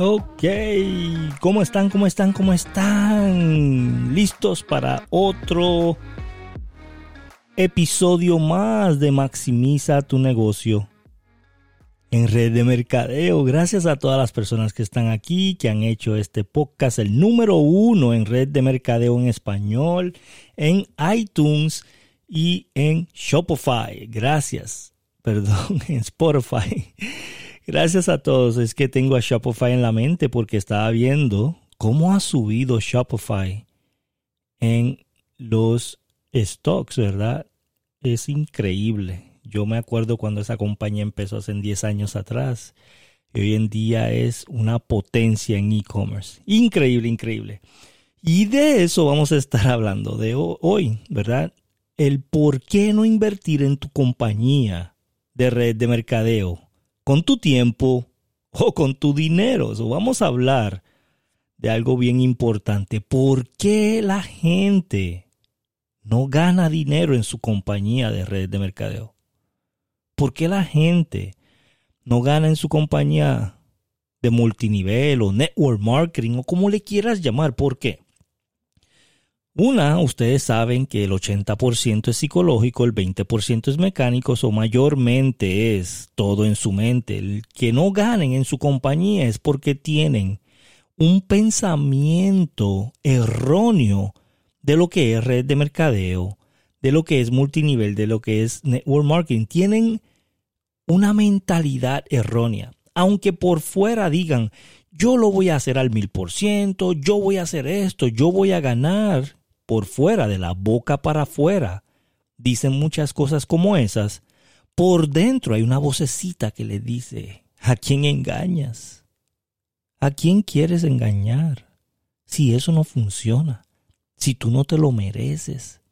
Ok, ¿cómo están? ¿Cómo están? ¿Cómo están? ¿Listos para otro episodio más de Maximiza tu negocio en red de mercadeo? Gracias a todas las personas que están aquí, que han hecho este podcast, el número uno en red de mercadeo en español, en iTunes y en Shopify. Gracias. Perdón, en Spotify. Gracias a todos. Es que tengo a Shopify en la mente porque estaba viendo cómo ha subido Shopify en los stocks, ¿verdad? Es increíble. Yo me acuerdo cuando esa compañía empezó hace 10 años atrás. Y hoy en día es una potencia en e-commerce. Increíble, increíble. Y de eso vamos a estar hablando de hoy, ¿verdad? El por qué no invertir en tu compañía de red de mercadeo con tu tiempo o con tu dinero. vamos a hablar de algo bien importante. ¿Por qué la gente no gana dinero en su compañía de redes de mercadeo? ¿Por qué la gente no gana en su compañía de multinivel o network marketing o como le quieras llamar? ¿Por qué? Una, ustedes saben que el 80% es psicológico, el 20% es mecánico, o mayormente es todo en su mente. El que no ganen en su compañía es porque tienen un pensamiento erróneo de lo que es red de mercadeo, de lo que es multinivel, de lo que es network marketing. Tienen una mentalidad errónea. Aunque por fuera digan, yo lo voy a hacer al mil por ciento, yo voy a hacer esto, yo voy a ganar por fuera, de la boca para afuera, dicen muchas cosas como esas, por dentro hay una vocecita que le dice, ¿a quién engañas? ¿A quién quieres engañar? Si eso no funciona, si tú no te lo mereces,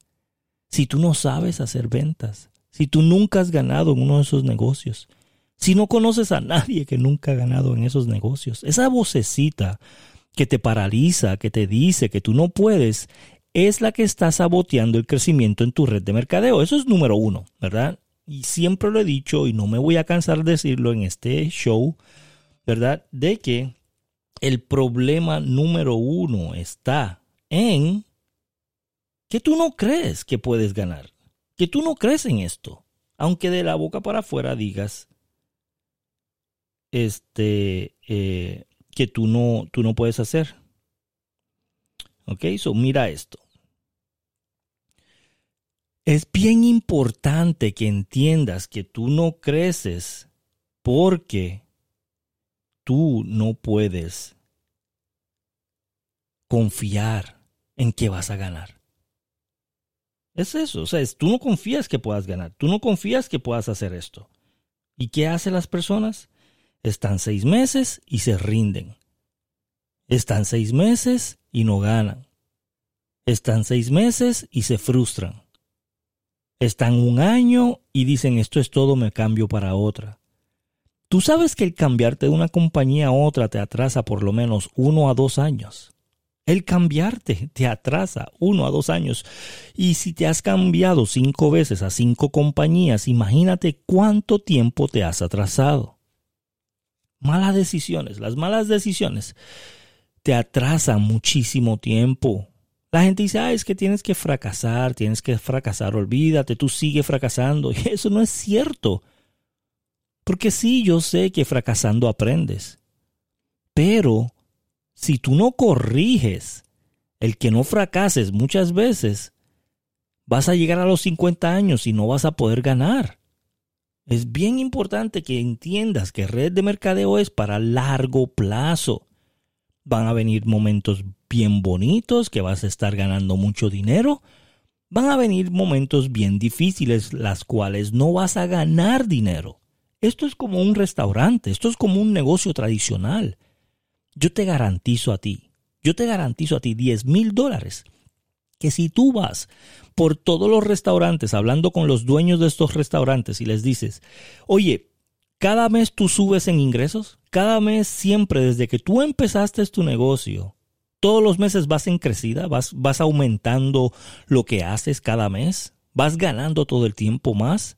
si tú no sabes hacer ventas, si tú nunca has ganado en uno de esos negocios, si no conoces a nadie que nunca ha ganado en esos negocios, esa vocecita que te paraliza, que te dice que tú no puedes, es la que está saboteando el crecimiento en tu red de mercadeo. Eso es número uno, ¿verdad? Y siempre lo he dicho y no me voy a cansar de decirlo en este show, ¿verdad? De que el problema número uno está en que tú no crees que puedes ganar, que tú no crees en esto, aunque de la boca para afuera digas este eh, que tú no, tú no puedes hacer. Ok, mira esto. Es bien importante que entiendas que tú no creces porque tú no puedes confiar en que vas a ganar. Es eso, o sea, tú no confías que puedas ganar, tú no confías que puedas hacer esto. ¿Y qué hacen las personas? Están seis meses y se rinden. Están seis meses y no ganan. Están seis meses y se frustran. Están un año y dicen esto es todo, me cambio para otra. Tú sabes que el cambiarte de una compañía a otra te atrasa por lo menos uno a dos años. El cambiarte te atrasa uno a dos años. Y si te has cambiado cinco veces a cinco compañías, imagínate cuánto tiempo te has atrasado. Malas decisiones. Las malas decisiones te atrasan muchísimo tiempo. La gente dice, ah, es que tienes que fracasar, tienes que fracasar, olvídate, tú sigues fracasando. Y eso no es cierto. Porque sí, yo sé que fracasando aprendes. Pero si tú no corriges el que no fracases muchas veces, vas a llegar a los 50 años y no vas a poder ganar. Es bien importante que entiendas que red de mercadeo es para largo plazo. Van a venir momentos bien bonitos, que vas a estar ganando mucho dinero, van a venir momentos bien difíciles, las cuales no vas a ganar dinero. Esto es como un restaurante, esto es como un negocio tradicional. Yo te garantizo a ti, yo te garantizo a ti 10 mil dólares, que si tú vas por todos los restaurantes hablando con los dueños de estos restaurantes y les dices, oye, cada mes tú subes en ingresos, cada mes siempre desde que tú empezaste tu negocio, todos los meses vas en crecida, vas, vas aumentando lo que haces cada mes, vas ganando todo el tiempo más.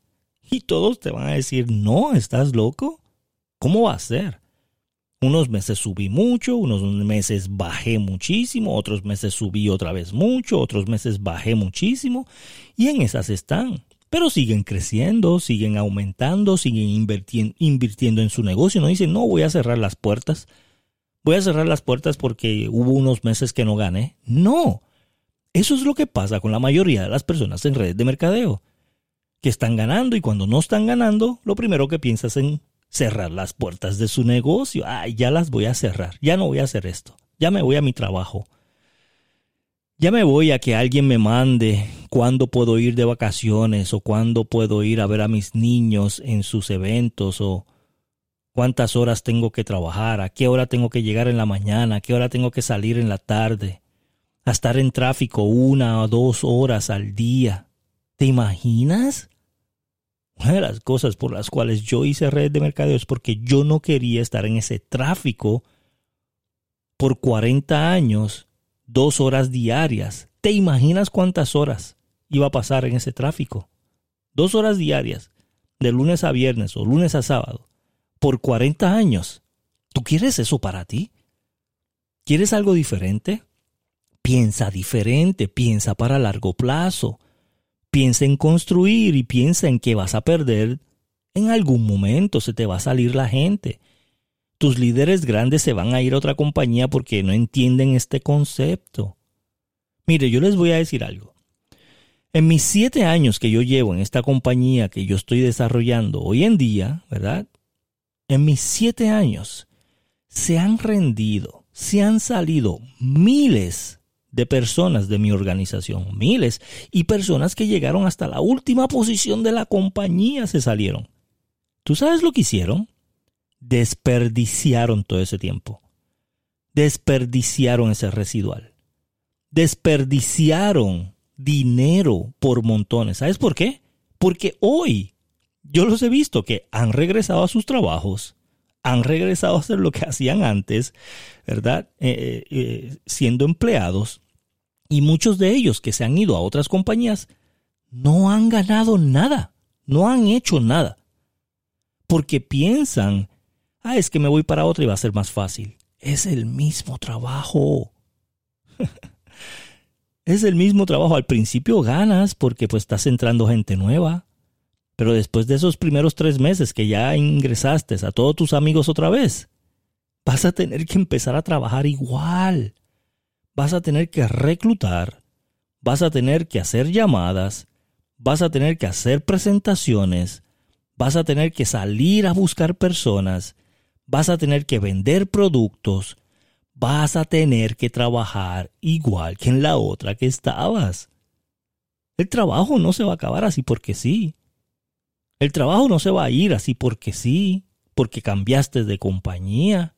Y todos te van a decir, no, estás loco. ¿Cómo va a ser? Unos meses subí mucho, unos meses bajé muchísimo, otros meses subí otra vez mucho, otros meses bajé muchísimo y en esas están. Pero siguen creciendo, siguen aumentando, siguen invirtiendo en su negocio. No dicen, no, voy a cerrar las puertas. Voy a cerrar las puertas porque hubo unos meses que no gané. No. Eso es lo que pasa con la mayoría de las personas en redes de mercadeo. Que están ganando y cuando no están ganando, lo primero que piensas en cerrar las puertas de su negocio. Ay, ya las voy a cerrar, ya no voy a hacer esto, ya me voy a mi trabajo. Ya me voy a que alguien me mande cuándo puedo ir de vacaciones o cuándo puedo ir a ver a mis niños en sus eventos o cuántas horas tengo que trabajar, a qué hora tengo que llegar en la mañana, a qué hora tengo que salir en la tarde, a estar en tráfico una o dos horas al día. ¿Te imaginas? Una de las cosas por las cuales yo hice red de mercadeo es porque yo no quería estar en ese tráfico por 40 años, dos horas diarias. ¿Te imaginas cuántas horas iba a pasar en ese tráfico? Dos horas diarias, de lunes a viernes o lunes a sábado, por 40 años. ¿Tú quieres eso para ti? ¿Quieres algo diferente? Piensa diferente, piensa para largo plazo piensa en construir y piensa en que vas a perder en algún momento, se te va a salir la gente. Tus líderes grandes se van a ir a otra compañía porque no entienden este concepto. Mire, yo les voy a decir algo. En mis siete años que yo llevo en esta compañía que yo estoy desarrollando hoy en día, ¿verdad? En mis siete años se han rendido, se han salido miles de personas de mi organización, miles, y personas que llegaron hasta la última posición de la compañía se salieron. ¿Tú sabes lo que hicieron? Desperdiciaron todo ese tiempo. Desperdiciaron ese residual. Desperdiciaron dinero por montones. ¿Sabes por qué? Porque hoy yo los he visto que han regresado a sus trabajos, han regresado a hacer lo que hacían antes, ¿verdad? Eh, eh, eh, siendo empleados y muchos de ellos que se han ido a otras compañías no han ganado nada, no han hecho nada. Porque piensan, ah, es que me voy para otra y va a ser más fácil. Es el mismo trabajo. es el mismo trabajo. Al principio ganas porque pues estás entrando gente nueva. Pero después de esos primeros tres meses que ya ingresaste a todos tus amigos otra vez, vas a tener que empezar a trabajar igual vas a tener que reclutar, vas a tener que hacer llamadas, vas a tener que hacer presentaciones, vas a tener que salir a buscar personas, vas a tener que vender productos, vas a tener que trabajar igual que en la otra que estabas. El trabajo no se va a acabar así porque sí. El trabajo no se va a ir así porque sí, porque cambiaste de compañía.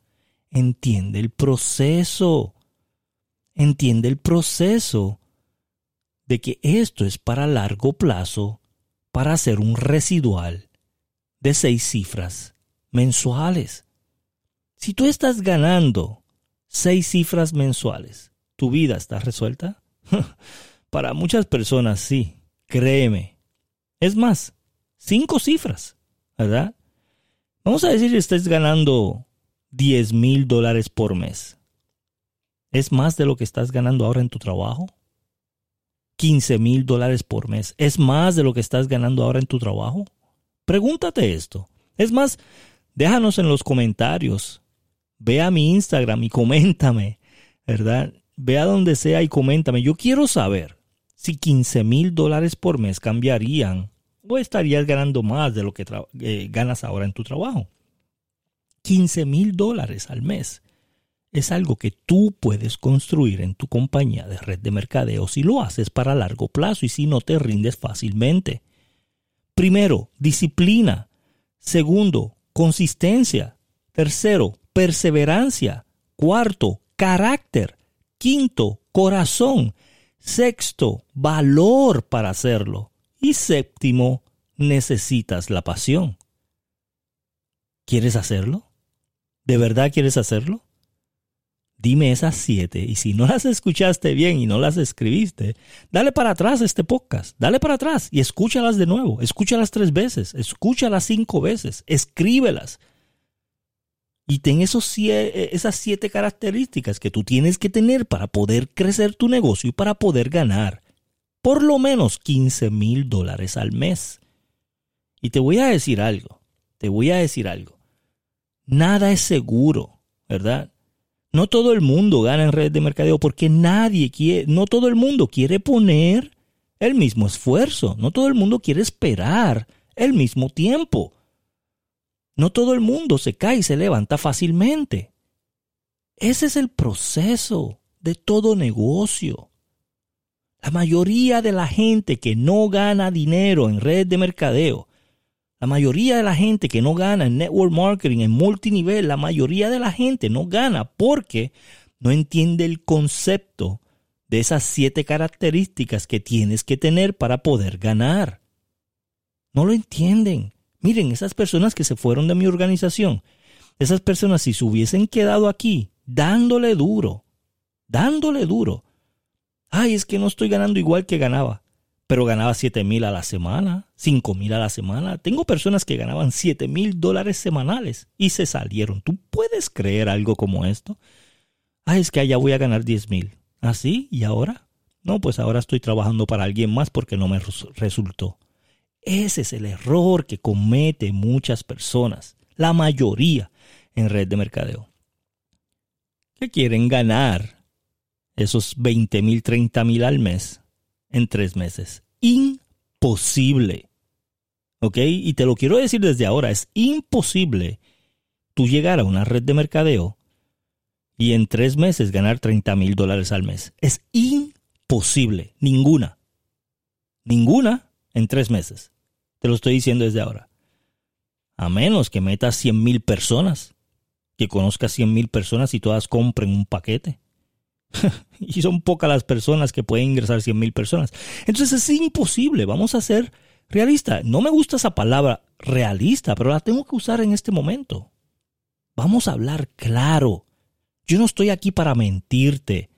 Entiende el proceso entiende el proceso de que esto es para largo plazo, para hacer un residual de seis cifras mensuales. Si tú estás ganando seis cifras mensuales, ¿tu vida está resuelta? para muchas personas sí, créeme. Es más, cinco cifras, ¿verdad? Vamos a decir que estés ganando 10 mil dólares por mes. ¿Es más de lo que estás ganando ahora en tu trabajo? 15 mil dólares por mes. ¿Es más de lo que estás ganando ahora en tu trabajo? Pregúntate esto. Es más, déjanos en los comentarios. Ve a mi Instagram y coméntame, ¿verdad? Ve a donde sea y coméntame. Yo quiero saber si 15 mil dólares por mes cambiarían o estarías ganando más de lo que eh, ganas ahora en tu trabajo. 15 mil dólares al mes es algo que tú puedes construir en tu compañía de red de mercadeo si lo haces para largo plazo y si no te rindes fácilmente. Primero, disciplina. Segundo, consistencia. Tercero, perseverancia. Cuarto, carácter. Quinto, corazón. Sexto, valor para hacerlo. Y séptimo, necesitas la pasión. ¿Quieres hacerlo? ¿De verdad quieres hacerlo? Dime esas siete y si no las escuchaste bien y no las escribiste, dale para atrás este podcast, dale para atrás y escúchalas de nuevo, escúchalas tres veces, escúchalas cinco veces, escríbelas. Y ten esos, esas siete características que tú tienes que tener para poder crecer tu negocio y para poder ganar por lo menos 15 mil dólares al mes. Y te voy a decir algo, te voy a decir algo. Nada es seguro, ¿verdad? No todo el mundo gana en redes de mercadeo porque nadie quiere, no todo el mundo quiere poner el mismo esfuerzo, no todo el mundo quiere esperar el mismo tiempo. No todo el mundo se cae y se levanta fácilmente. Ese es el proceso de todo negocio. La mayoría de la gente que no gana dinero en redes de mercadeo, la mayoría de la gente que no gana en network marketing, en multinivel, la mayoría de la gente no gana porque no entiende el concepto de esas siete características que tienes que tener para poder ganar. No lo entienden. Miren, esas personas que se fueron de mi organización, esas personas si se hubiesen quedado aquí dándole duro, dándole duro. Ay, es que no estoy ganando igual que ganaba, pero ganaba 7 mil a la semana, 5 mil a la semana. Tengo personas que ganaban 7 mil dólares semanales y se salieron. ¿Tú puedes creer algo como esto? Ay, es que allá voy a ganar 10 mil. ¿Así? ¿Ah, ¿Y ahora? No, pues ahora estoy trabajando para alguien más porque no me resultó. Ese es el error que cometen muchas personas, la mayoría en red de mercadeo. Que quieren ganar esos 20 mil, 30 mil al mes en tres meses. Imposible. ¿Ok? Y te lo quiero decir desde ahora, es imposible tú llegar a una red de mercadeo y en tres meses ganar 30 mil dólares al mes. Es imposible. Ninguna. Ninguna en tres meses. Te lo estoy diciendo desde ahora. A menos que metas 100 mil personas, que conozcas 100 mil personas y todas compren un paquete. y son pocas las personas que pueden ingresar 100 mil personas. Entonces es imposible. Vamos a ser realistas. No me gusta esa palabra realista, pero la tengo que usar en este momento. Vamos a hablar claro. Yo no estoy aquí para mentirte.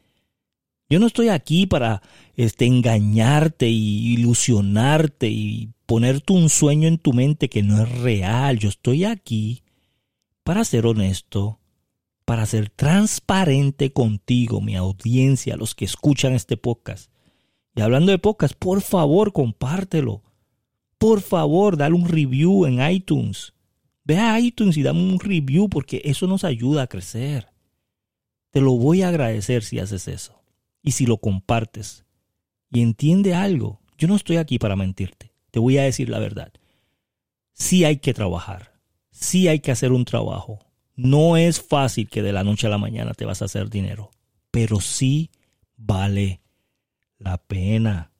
Yo no estoy aquí para este, engañarte y ilusionarte y ponerte un sueño en tu mente que no es real. Yo estoy aquí para ser honesto, para ser transparente contigo, mi audiencia, los que escuchan este podcast. Y hablando de podcast, por favor, compártelo. Por favor, dale un review en iTunes. Ve a iTunes y dame un review porque eso nos ayuda a crecer. Te lo voy a agradecer si haces eso y si lo compartes. Y entiende algo, yo no estoy aquí para mentirte, te voy a decir la verdad. Sí hay que trabajar, sí hay que hacer un trabajo. No es fácil que de la noche a la mañana te vas a hacer dinero, pero sí vale la pena.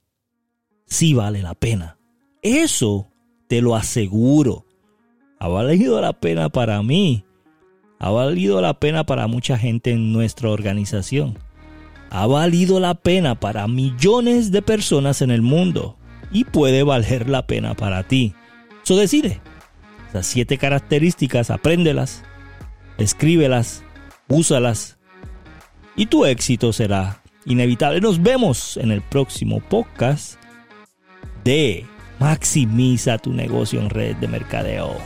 Sí vale la pena. Eso te lo aseguro. Ha valido la pena para mí. Ha valido la pena para mucha gente en nuestra organización ha valido la pena para millones de personas en el mundo y puede valer la pena para ti. So decide. Esas siete características, apréndelas, escríbelas, úsalas y tu éxito será inevitable. Nos vemos en el próximo podcast de Maximiza tu negocio en red de mercadeo.